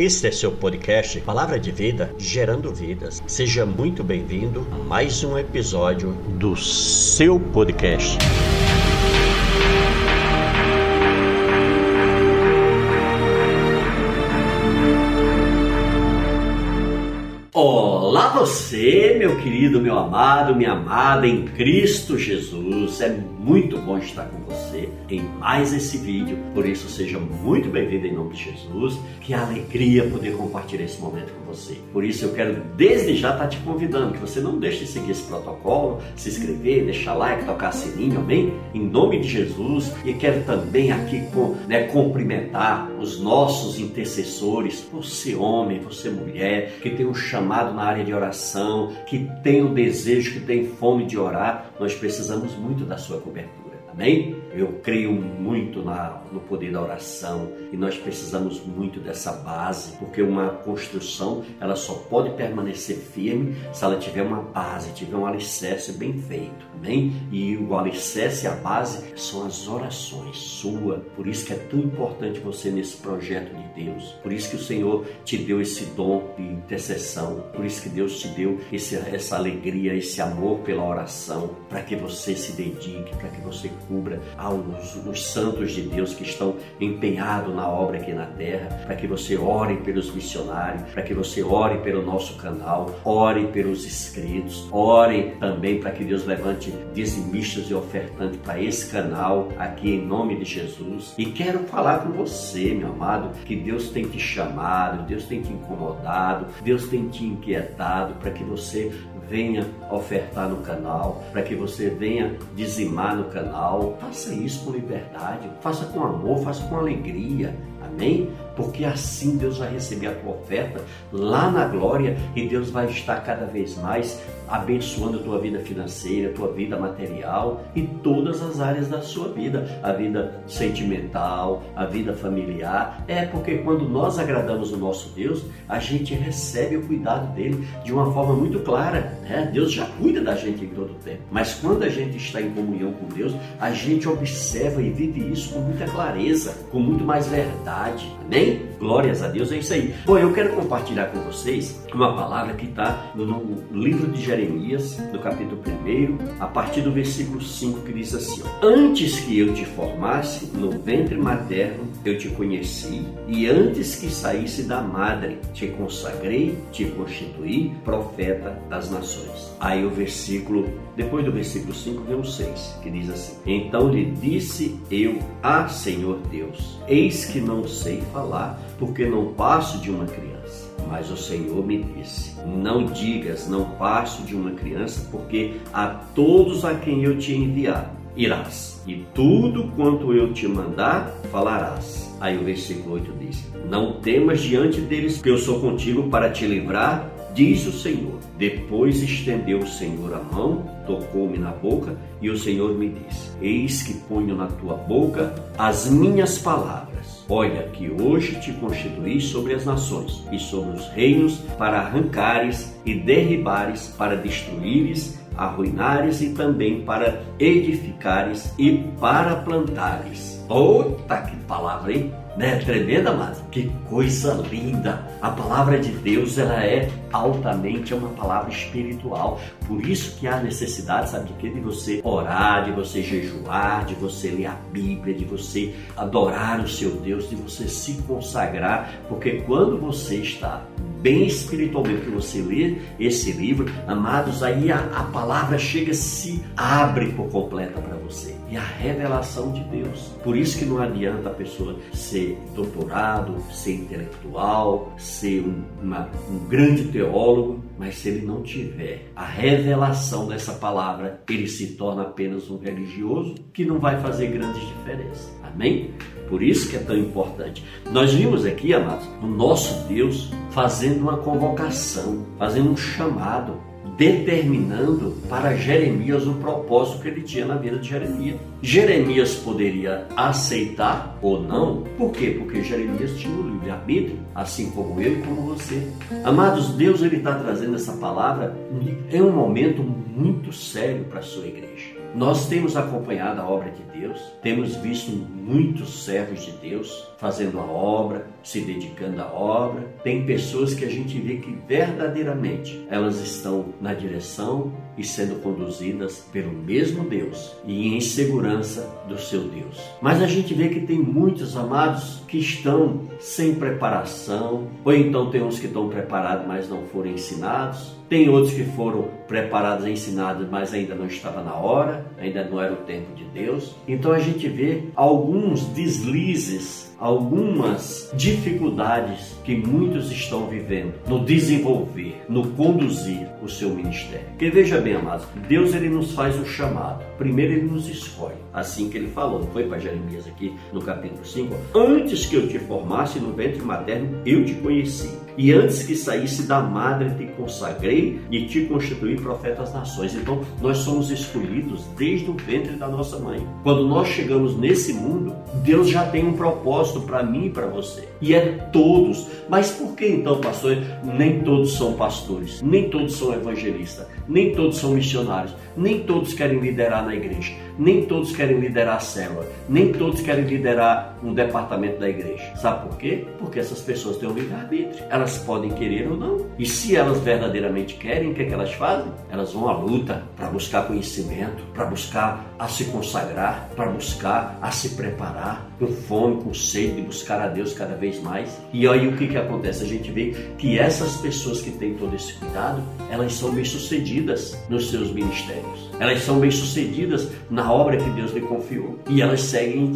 Este é seu podcast Palavra de Vida, gerando vidas. Seja muito bem-vindo a mais um episódio do seu podcast. Você, meu querido, meu amado, minha amada em Cristo Jesus. É muito bom estar com você em mais esse vídeo. Por isso, seja muito bem-vindo em nome de Jesus. Que alegria poder compartilhar esse momento com você. Por isso, eu quero desde já estar te convidando que você não deixe de seguir esse protocolo, se inscrever, deixar like, tocar sininho, amém? Em nome de Jesus. E quero também aqui né, cumprimentar os nossos intercessores, você homem, você mulher, que tem um chamado chamado na área de oração, que tem o desejo, que tem fome de orar, nós precisamos muito da sua cobertura. Amém? Eu creio muito na, no poder da oração e nós precisamos muito dessa base, porque uma construção ela só pode permanecer firme se ela tiver uma base, tiver um alicerce bem feito. Amém? E o alicerce a base são as orações sua. Por isso que é tão importante você nesse projeto de Deus. Por isso que o Senhor te deu esse dom de intercessão. Por isso que Deus te deu esse, essa alegria, esse amor pela oração, para que você se dedique, para que você cubra aos os santos de Deus que estão empenhados na obra aqui na terra, para que você ore pelos missionários, para que você ore pelo nosso canal, ore pelos inscritos, ore também para que Deus levante dizimistas e ofertantes para esse canal aqui em nome de Jesus. E quero falar com você, meu amado, que Deus tem te chamado, Deus tem te incomodado, Deus tem te inquietado para que você venha ofertar no canal, para que você venha dizimar no canal. Faça isso com liberdade, faça com amor, faça com alegria. Amém? Porque assim Deus vai receber a tua oferta lá na glória e Deus vai estar cada vez mais abençoando a tua vida financeira, a tua vida material e todas as áreas da sua vida, a vida sentimental, a vida familiar. É porque quando nós agradamos o nosso Deus, a gente recebe o cuidado dele de uma forma muito clara. Né? Deus já cuida da gente em todo o tempo. Mas quando a gente está em comunhão com Deus, a gente observa e vive isso com muita clareza, com muito mais verdade. Amém? Glórias a Deus, é isso aí. Bom, eu quero compartilhar com vocês uma palavra que está no livro de Jeremias, no capítulo 1, a partir do versículo 5, que diz assim: Antes que eu te formasse no ventre materno, eu te conheci, e antes que saísse da madre, te consagrei, te constituí profeta das nações. Aí o versículo, depois do versículo 5, vem o 6, que diz assim: Então lhe disse eu, Ah, Senhor Deus, eis que não sei falar porque não passo de uma criança. Mas o Senhor me disse: Não digas, não passo de uma criança, porque a todos a quem eu te enviar irás, e tudo quanto eu te mandar falarás. Aí o versículo 8 diz: Não temas diante deles, porque eu sou contigo para te livrar, diz o Senhor. Depois estendeu o Senhor a mão, tocou-me na boca, e o Senhor me disse: Eis que ponho na tua boca as minhas palavras Olha que hoje te constituí sobre as nações e sobre os reinos para arrancares e derribares, para destruíres, arruinares e também para edificares e para plantares. Outra que palavra, hein? Né? Tremenda, mas que coisa linda! A palavra de Deus ela é altamente é uma palavra espiritual. Por isso que há necessidade, sabe de quê? De você orar, de você jejuar, de você ler a Bíblia, de você adorar o seu Deus, de você se consagrar, porque quando você está bem espiritualmente que você lê esse livro, amados, aí a, a palavra chega, se abre por completa para você. E a revelação de Deus. Por isso que não adianta a pessoa ser doutorado, ser intelectual, ser um, uma, um grande teólogo, mas se ele não tiver a revelação dessa palavra, ele se torna apenas um religioso que não vai fazer grandes diferenças. Amém? Por isso que é tão importante. Nós vimos aqui, amados, o nosso Deus fazendo uma convocação, fazendo um chamado, determinando para Jeremias o propósito que ele tinha na vida de Jeremias. Jeremias poderia aceitar ou não, por quê? Porque Jeremias tinha o livre-arbítrio, assim como eu e como você. Amados, Deus ele está trazendo essa palavra em um momento muito sério para a sua igreja. Nós temos acompanhado a obra de Deus, temos visto muitos servos de Deus fazendo a obra, se dedicando à obra. Tem pessoas que a gente vê que verdadeiramente elas estão na direção e sendo conduzidas pelo mesmo Deus e em segurança do seu Deus. Mas a gente vê que tem muitos amados que estão sem preparação, ou então tem uns que estão preparados, mas não foram ensinados. Tem outros que foram preparados e ensinados, mas ainda não estava na hora, ainda não era o tempo de Deus. Então a gente vê alguns deslizes algumas dificuldades que muitos estão vivendo no desenvolver, no conduzir o seu ministério. Porque veja bem, amados, Deus ele nos faz o chamado. Primeiro ele nos escolhe, assim que ele falou, foi para Jeremias aqui no capítulo 5, antes que eu te formasse no ventre materno, eu te conheci. E antes que saísse da madre, te consagrei e te constituí profeta às nações. Então, nós somos escolhidos desde o ventre da nossa mãe. Quando nós chegamos nesse mundo, Deus já tem um propósito para mim e para você. E é todos. Mas por que então, pastor, nem todos são pastores, nem todos são evangelistas, nem todos são missionários, nem todos querem liderar na igreja? Nem todos querem liderar a célula, nem todos querem liderar um departamento da igreja. Sabe por quê? Porque essas pessoas têm um livre-arbítrio. Elas podem querer ou não. E se elas verdadeiramente querem, o que, é que elas fazem? Elas vão à luta para buscar conhecimento, para buscar a se consagrar, para buscar a se preparar, com fome, com sede de buscar a Deus cada vez mais. E aí o que, que acontece? A gente vê que essas pessoas que têm todo esse cuidado, elas são bem-sucedidas nos seus ministérios. Elas são bem-sucedidas na obra que Deus lhe confiou. E elas seguem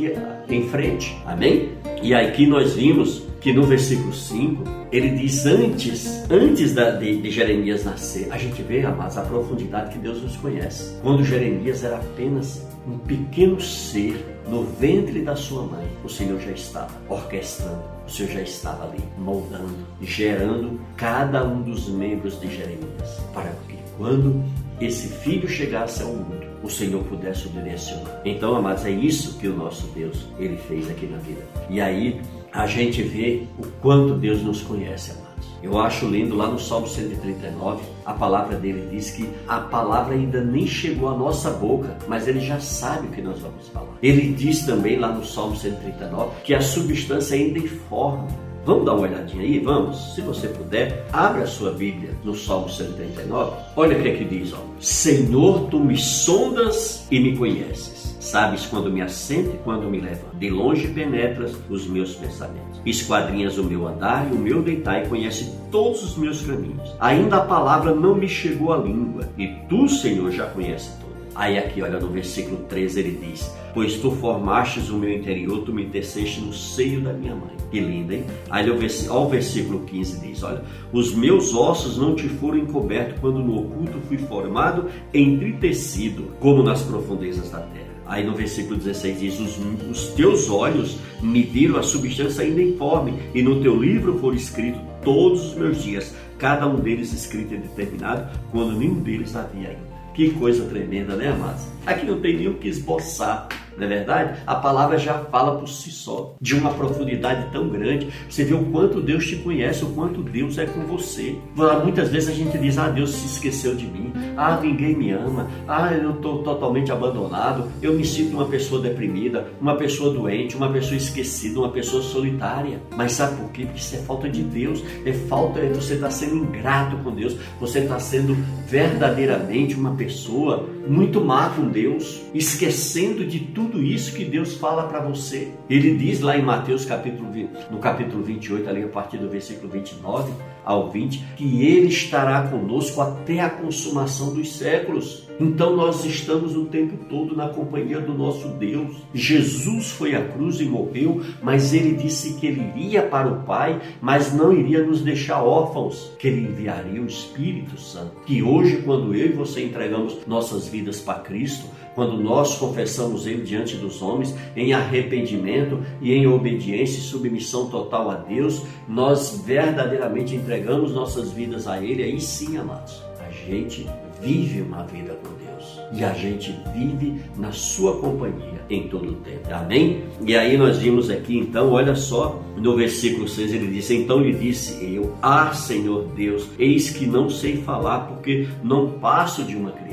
em frente. Amém? E aqui nós vimos que no versículo 5 ele diz antes, antes da, de, de, Jeremias nascer, a gente vê, amados, a profundidade que Deus nos conhece. Quando Jeremias era apenas um pequeno ser no ventre da sua mãe, o Senhor já estava orquestrando, o Senhor já estava ali moldando, gerando cada um dos membros de Jeremias, para que quando esse filho chegasse ao mundo, o Senhor pudesse o direcionar. Então, amados, é isso que o nosso Deus ele fez aqui na vida. E aí a gente vê o quanto Deus nos conhece, amados. Eu acho lindo lá no Salmo 139, a palavra dele diz que a palavra ainda nem chegou à nossa boca, mas ele já sabe o que nós vamos falar. Ele diz também lá no Salmo 139 que a substância ainda informa. Vamos dar uma olhadinha aí? Vamos? Se você puder, abra a sua Bíblia no Salmo 139. Olha o que é que diz, ó. Senhor, tu me sondas e me conheces. Sabes quando me assento e quando me levanto. De longe penetras os meus pensamentos. Esquadrinhas o meu andar e o meu deitar e conhece todos os meus caminhos. Ainda a palavra não me chegou à língua e tu, Senhor, já conheces tudo. Aí aqui, olha, no versículo 13 ele diz: Pois tu formastes o meu interior, tu me teceste no seio da minha mãe. Que linda, hein? Aí ao versículo 15 diz: Olha, os meus ossos não te foram encobertos quando no oculto fui formado, entritecido, como nas profundezas da terra. Aí no versículo 16 diz: os, os, teus olhos me viram a substância ainda informe, e no teu livro foram escritos todos os meus dias, cada um deles escrito e determinado, quando nenhum deles havia ainda. Que coisa tremenda, né, amados? Aqui não tem nem o que esboçar não é verdade? A palavra já fala por si só, de uma profundidade tão grande. Você vê o quanto Deus te conhece, o quanto Deus é com você. Muitas vezes a gente diz: Ah, Deus se esqueceu de mim. Ah, ninguém me ama. Ah, eu estou totalmente abandonado. Eu me sinto uma pessoa deprimida, uma pessoa doente, uma pessoa esquecida, uma pessoa solitária. Mas sabe por quê? Porque isso é falta de Deus. É falta, é você está sendo ingrato com Deus. Você está sendo verdadeiramente uma pessoa muito má com Deus, esquecendo de tudo isso que Deus fala para você. Ele diz lá em Mateus capítulo no capítulo 28, ali a partir do versículo 29 ao 20, que ele estará conosco até a consumação dos séculos. Então nós estamos o tempo todo na companhia do nosso Deus. Jesus foi à cruz e morreu, mas ele disse que ele iria para o Pai, mas não iria nos deixar órfãos, que ele enviaria o Espírito Santo. Que hoje, quando eu e você entregamos nossas vidas para Cristo, quando nós confessamos Ele diante dos homens em arrependimento e em obediência e submissão total a Deus, nós verdadeiramente entregamos nossas vidas a Ele, aí sim, amados, a gente vive uma vida com Deus e a gente vive na Sua companhia em todo o tempo. Amém? E aí nós vimos aqui então, olha só, no versículo 6 ele disse: Então lhe disse eu, Ah, Senhor Deus, eis que não sei falar porque não passo de uma criança.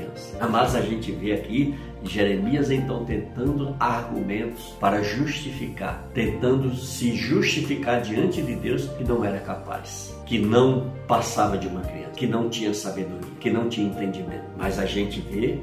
Mas a gente vê aqui Jeremias então tentando argumentos para justificar, tentando se justificar diante de Deus que não era capaz, que não passava de uma criança, que não tinha sabedoria, que não tinha entendimento. Mas a gente vê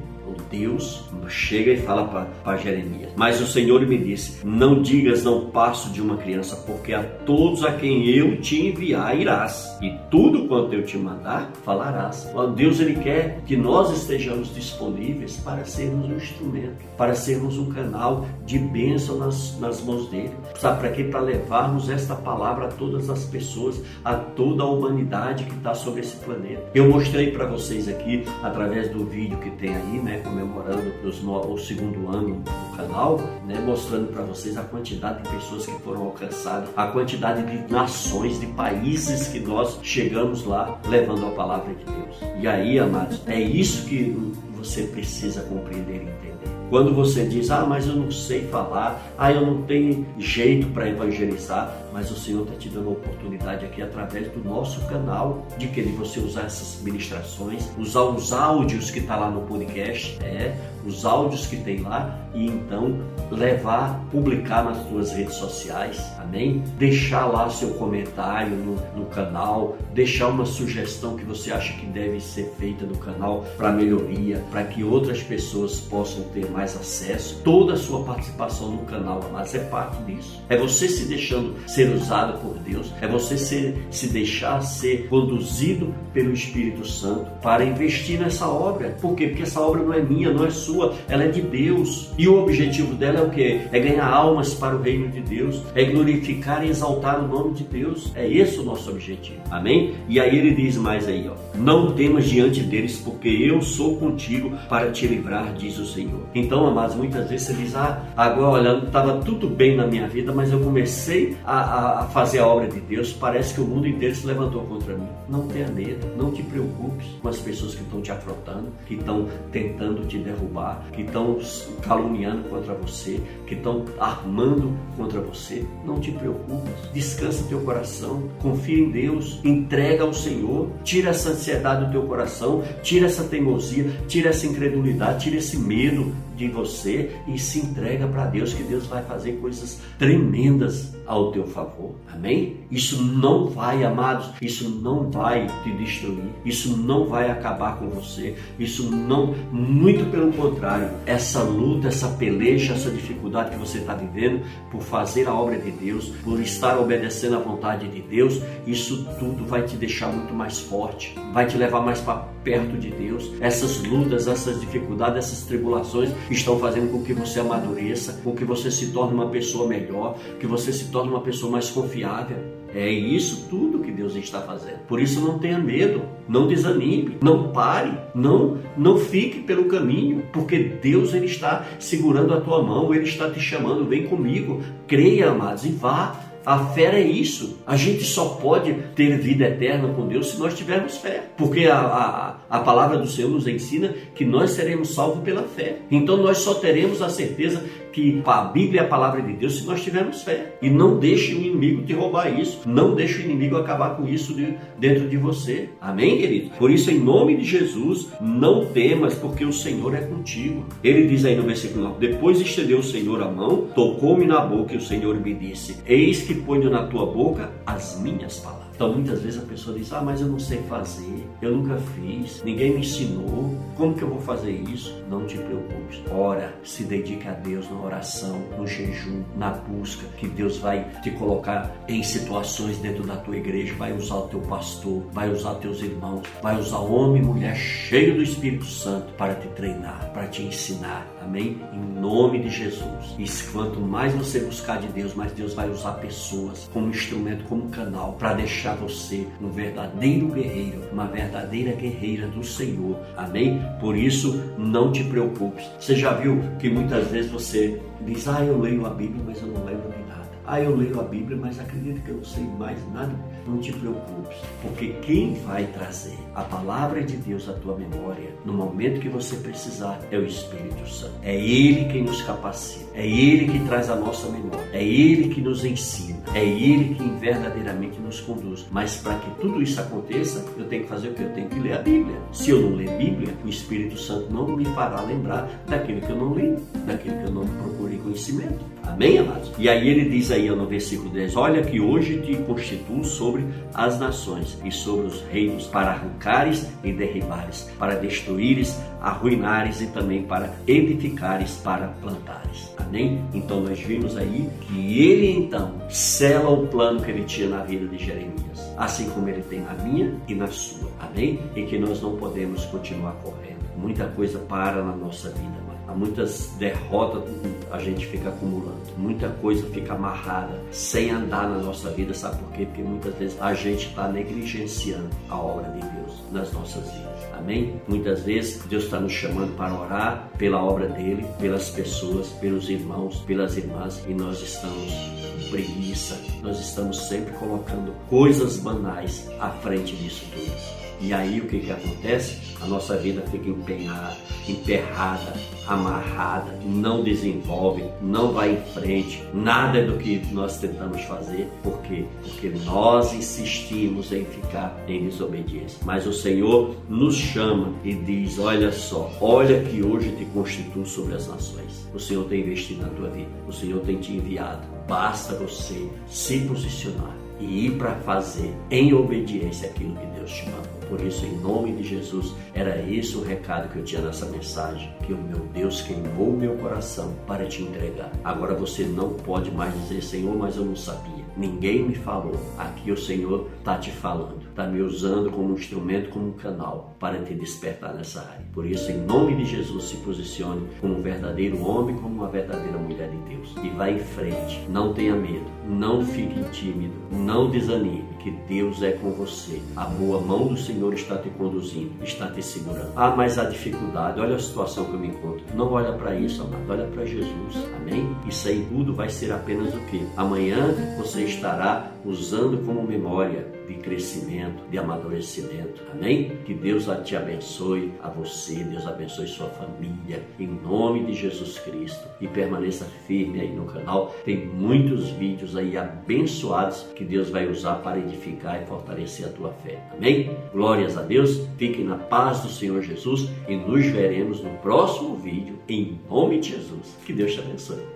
Deus chega e fala para Jeremias: Mas o Senhor me disse: Não digas, não passo de uma criança, porque a todos a quem eu te enviar irás, e tudo quanto eu te mandar falarás. Deus ele quer que nós estejamos disponíveis para sermos um instrumento, para sermos um canal de bênção nas, nas mãos dele. Sabe para quê? Para levarmos esta palavra a todas as pessoas, a toda a humanidade que está sobre esse planeta. Eu mostrei para vocês aqui, através do vídeo que tem aí, né? Comemorando os, o segundo ano do canal, né, mostrando para vocês a quantidade de pessoas que foram alcançadas, a quantidade de nações, de países que nós chegamos lá levando a palavra de Deus. E aí, amados, é isso que você precisa compreender e entender. Quando você diz, ah, mas eu não sei falar, ah, eu não tenho jeito para evangelizar, mas o Senhor está te dando a oportunidade aqui através do nosso canal de querer você usar essas ministrações, usar os áudios que está lá no podcast, é, os áudios que tem lá e então levar, publicar nas suas redes sociais, amém? Deixar lá seu comentário no, no canal, deixar uma sugestão que você acha que deve ser feita no canal para melhoria, para que outras pessoas possam ter mais acesso. Toda a sua participação no canal, mas é parte disso. É você se deixando ser usado por Deus, é você ser, se deixar ser conduzido pelo Espírito Santo para investir nessa obra. Por quê? Porque essa obra não é minha, não é sua, ela é de Deus. E o objetivo dela é o que? É ganhar almas para o reino de Deus, é glorificar e exaltar o nome de Deus. É esse o nosso objetivo. Amém? E aí ele diz mais aí, ó: Não temas diante deles, porque eu sou contigo para te livrar, diz o Senhor. Então, amados, muitas vezes você diz: Ah, agora olha, estava tudo bem na minha vida, mas eu comecei a, a, a fazer a obra de Deus. Parece que o mundo inteiro se levantou contra mim. Não tenha medo, não te preocupes com as pessoas que estão te afrontando, que estão tentando te derrubar, que estão caluniando contra você, que estão armando contra você, não te preocupes. Descansa teu coração, confia em Deus, entrega ao Senhor, tira essa ansiedade do teu coração, tira essa teimosia, tira essa incredulidade, tira esse medo de você e se entrega para Deus, que Deus vai fazer coisas tremendas ao teu favor. Amém? Isso não vai, amados, isso não vai te destruir, isso não vai acabar com você, isso não, muito pelo contrário, essa luta, essa peleja, essa dificuldade que você está vivendo por fazer a obra de Deus, por estar obedecendo à vontade de Deus, isso tudo vai te deixar muito mais forte, vai te levar mais para perto de Deus. Essas lutas, essas dificuldades, essas tribulações estão fazendo com que você amadureça, com que você se torne uma pessoa melhor, que você se torne uma pessoa mais confiável. É isso tudo que Deus está fazendo. Por isso não tenha medo, não desanime, não pare, não não fique pelo caminho, porque Deus ele está segurando a tua mão, ele está te chamando, vem comigo. Creia, amados, e vá a fé é isso. A gente só pode ter vida eterna com Deus se nós tivermos fé. Porque a, a, a palavra do Senhor nos ensina que nós seremos salvos pela fé. Então nós só teremos a certeza que a Bíblia é a palavra de Deus se nós tivermos fé. E não deixe o inimigo te roubar isso. Não deixe o inimigo acabar com isso de, dentro de você. Amém, querido? Por isso, em nome de Jesus, não temas, porque o Senhor é contigo. Ele diz aí no versículo 9: Depois estendeu o Senhor a mão, tocou-me na boca e o Senhor me disse: Eis que ponho na tua boca as minhas palavras. Então muitas vezes a pessoa diz: Ah, mas eu não sei fazer, eu nunca fiz, ninguém me ensinou, como que eu vou fazer isso? Não te preocupes. Ora, se dedique a Deus na oração, no jejum, na busca, que Deus vai te colocar em situações dentro da tua igreja, vai usar o teu pastor, vai usar teus irmãos, vai usar homem e mulher cheio do Espírito Santo para te treinar, para te ensinar. Amém? Em nome de Jesus. E quanto mais você buscar de Deus, mais Deus vai usar pessoas como instrumento, como canal, para deixar você um verdadeiro guerreiro, uma verdadeira guerreira do Senhor. Amém? Por isso, não te preocupes. Você já viu que muitas vezes você diz: Ah, eu leio a Bíblia, mas eu não lembro de nada. Ah, eu leio a Bíblia, mas acredito que eu não sei mais nada. Não te preocupes, porque quem vai trazer a palavra de Deus à tua memória no momento que você precisar é o Espírito Santo. É Ele quem nos capacita, é Ele que traz a nossa memória, é Ele que nos ensina É Ele quem verdadeiramente nos conduz. Mas para que tudo isso aconteça, eu tenho que fazer o que? Eu tenho que ler a Bíblia. Se eu não ler Bíblia, o Espírito Santo não me fará lembrar daquilo que eu não li, daquilo que eu não procurei conhecimento. Amém, amados? E aí ele diz aí no versículo 10: Olha que hoje te constituo sobre as nações e sobre os reinos, para arrancares e derribares, para destruires, arruinares e também para edificares, para plantares. Amém? Então nós vimos aí que ele então sela o plano que ele tinha na vida de Jeremias, assim como ele tem na minha e na sua. Amém? E que nós não podemos continuar correndo. Muita coisa para na nossa vida muitas derrotas a gente fica acumulando, muita coisa fica amarrada, sem andar na nossa vida, sabe por quê? Porque muitas vezes a gente está negligenciando a obra de Deus nas nossas vidas. Amém? Muitas vezes Deus está nos chamando para orar pela obra dele, pelas pessoas, pelos irmãos, pelas irmãs, e nós estamos com preguiça, nós estamos sempre colocando coisas banais à frente disso tudo. E aí o que, que acontece? A nossa vida fica empenhada, emperrada, amarrada, não desenvolve, não vai em frente, nada do que nós tentamos fazer. Por quê? Porque nós insistimos em ficar em desobediência. Mas o Senhor nos chama e diz: Olha só, olha que hoje te constituo sobre as nações. O Senhor tem investido na tua vida, o Senhor tem te enviado. Basta você se posicionar e ir para fazer em obediência aquilo que Deus te mandou. Por isso, em nome de Jesus, era esse o recado que eu tinha nessa mensagem: que o meu Deus queimou meu coração para te entregar. Agora você não pode mais dizer, Senhor, mas eu não sabia. Ninguém me falou. Aqui o Senhor está te falando, está me usando como um instrumento, como um canal para te despertar nessa área. Por isso, em nome de Jesus, se posicione como um verdadeiro homem, como uma verdadeira mulher de Deus. E vá em frente. Não tenha medo. Não fique tímido. Não desanime, que Deus é com você. A boa mão do Senhor está te conduzindo, está te segurando. Ah, mas a dificuldade, olha a situação que eu me encontro. Não olha para isso, amado. Olha para Jesus. Amém? Isso aí tudo vai ser apenas o quê? Amanhã você estará usando como memória de crescimento, de amadurecimento. Amém? Que Deus te abençoe, a você, Deus abençoe sua família, em nome de Jesus Cristo. E permaneça firme aí no canal. Tem muitos vídeos aí abençoados que Deus vai usar para edificar e fortalecer a tua fé. Amém? Glórias a Deus. Fiquem na paz do Senhor Jesus e nos veremos no próximo vídeo, em nome de Jesus. Que Deus te abençoe.